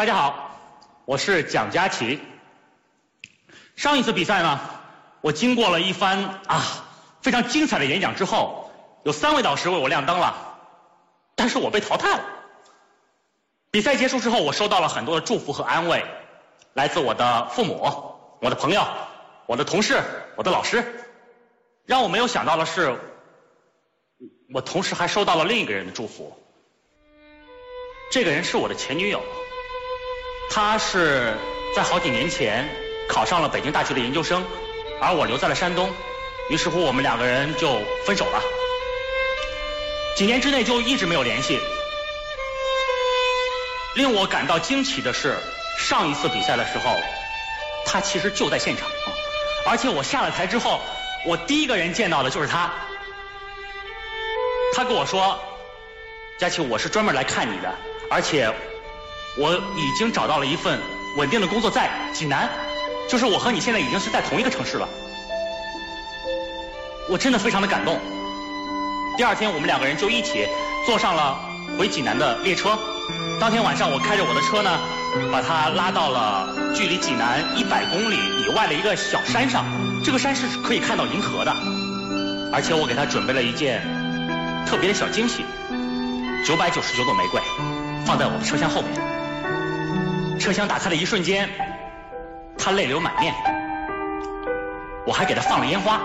大家好，我是蒋佳琪。上一次比赛呢，我经过了一番啊非常精彩的演讲之后，有三位导师为我亮灯了，但是我被淘汰了。比赛结束之后，我收到了很多的祝福和安慰，来自我的父母、我的朋友、我的同事、我的老师。让我没有想到的是，我同时还收到了另一个人的祝福。这个人是我的前女友，他是在好几年前考上了北京大学的研究生，而我留在了山东，于是乎我们两个人就分手了，几年之内就一直没有联系。令我感到惊奇的是，上一次比赛的时候，他其实就在现场，而且我下了台之后，我第一个人见到的就是他。他跟我说：“佳琪，我是专门来看你的。”而且我已经找到了一份稳定的工作，在济南，就是我和你现在已经是在同一个城市了。我真的非常的感动。第二天，我们两个人就一起坐上了回济南的列车。当天晚上，我开着我的车呢，把他拉到了距离济南一百公里以外的一个小山上。这个山是可以看到银河的，而且我给他准备了一件特别的小惊喜——九百九十九朵玫瑰。放在我的车厢后面，车厢打开的一瞬间，他泪流满面。我还给他放了烟花，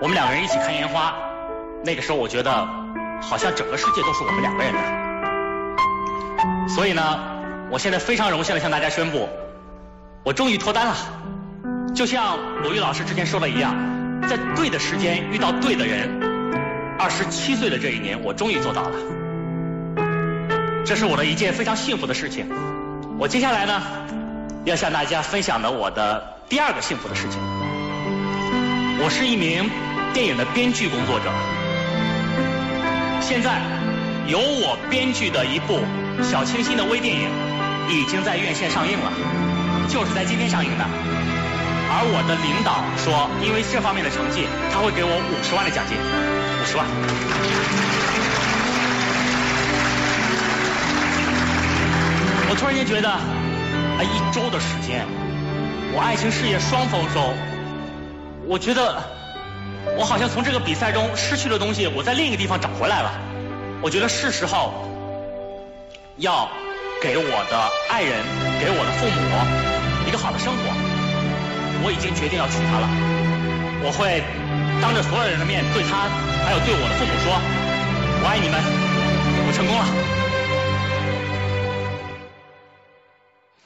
我们两个人一起看烟花。那个时候我觉得，好像整个世界都是我们两个人的。所以呢，我现在非常荣幸的向大家宣布，我终于脱单了。就像鲁豫老师之前说的一样，在对的时间遇到对的人。二十七岁的这一年，我终于做到了。这是我的一件非常幸福的事情。我接下来呢，要向大家分享的我的第二个幸福的事情。我是一名电影的编剧工作者。现在由我编剧的一部小清新的微电影已经在院线上映了，就是在今天上映的。而我的领导说，因为这方面的成绩，他会给我五十万的奖金，五十万。我突然间觉得，啊，一周的时间，我爱情事业双丰收。我觉得，我好像从这个比赛中失去的东西，我在另一个地方找回来了。我觉得是时候要给我的爱人，给我的父母一个好的生活。我已经决定要娶她了。我会当着所有人的面对她，还有对我的父母说：“我爱你们，我成功了。”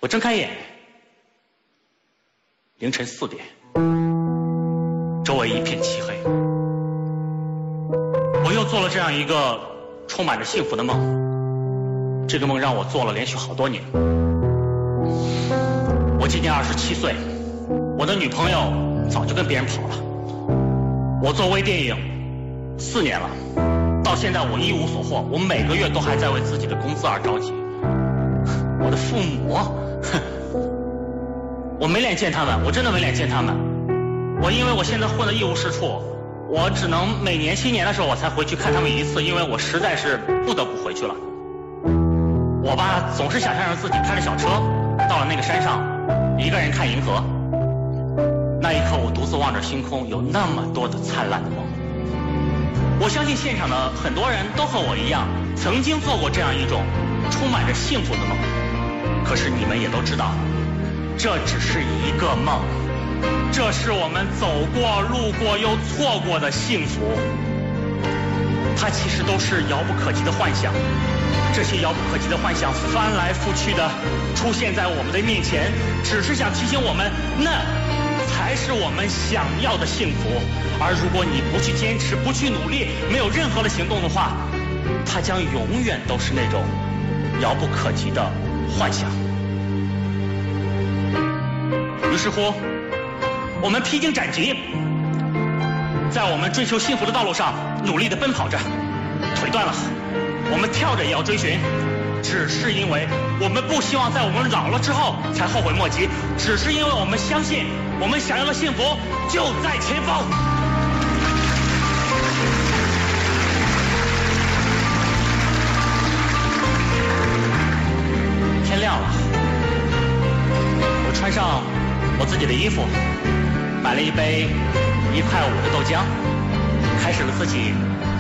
我睁开眼，凌晨四点，周围一片漆黑。我又做了这样一个充满着幸福的梦，这个梦让我做了连续好多年。我今年二十七岁，我的女朋友早就跟别人跑了。我做微电影四年了，到现在我一无所获，我每个月都还在为自己的工资而着急。我的父母。哼，我没脸见他们，我真的没脸见他们。我因为我现在混得一无是处，我只能每年新年的时候我才回去看他们一次，因为我实在是不得不回去了。我吧，总是想象着自己开着小车到了那个山上，一个人看银河。那一刻，我独自望着星空，有那么多的灿烂的梦。我相信现场的很多人都和我一样，曾经做过这样一种充满着幸福的梦。可是你们也都知道，这只是一个梦，这是我们走过、路过又错过的幸福，它其实都是遥不可及的幻想。这些遥不可及的幻想翻来覆去的出现在我们的面前，只是想提醒我们，那才是我们想要的幸福。而如果你不去坚持、不去努力、没有任何的行动的话，它将永远都是那种遥不可及的。幻想。于是乎，我们披荆斩棘，在我们追求幸福的道路上努力的奔跑着，腿断了，我们跳着也要追寻，只是因为我们不希望在我们老了之后才后悔莫及，只是因为我们相信我们想要的幸福就在前方。天亮了。我自己的衣服，买了一杯一块五的豆浆，开始了自己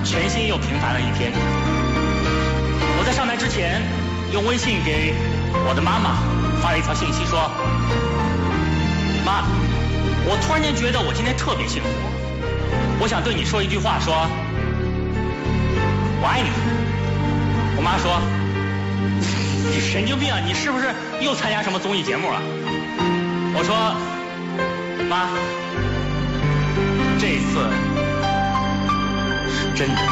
全新又平凡的一天。我在上台之前，用微信给我的妈妈发了一条信息说：“妈，我突然间觉得我今天特别幸福，我想对你说一句话，说我爱你。”我妈说：“你神经病啊，你是不是又参加什么综艺节目了？”我说：“妈，这次是真的。”